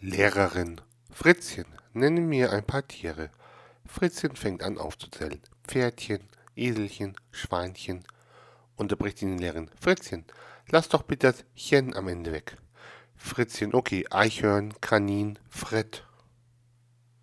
Lehrerin. Fritzchen, nenne mir ein paar Tiere. Fritzchen fängt an aufzuzählen. Pferdchen, Eselchen, Schweinchen. Unterbricht ihn die Lehrerin. Fritzchen, lass doch bitte das Chen am Ende weg. Fritzchen, okay, Eichhörn, Kanin, Fred.